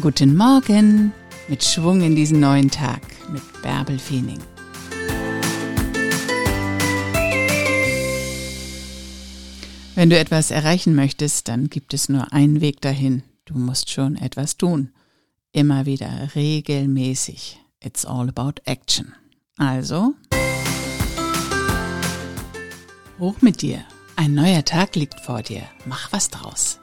Guten Morgen mit Schwung in diesen neuen Tag mit Bärbel Feening. Wenn du etwas erreichen möchtest, dann gibt es nur einen Weg dahin. Du musst schon etwas tun. Immer wieder regelmäßig. It's all about action. Also, hoch mit dir. Ein neuer Tag liegt vor dir. Mach was draus.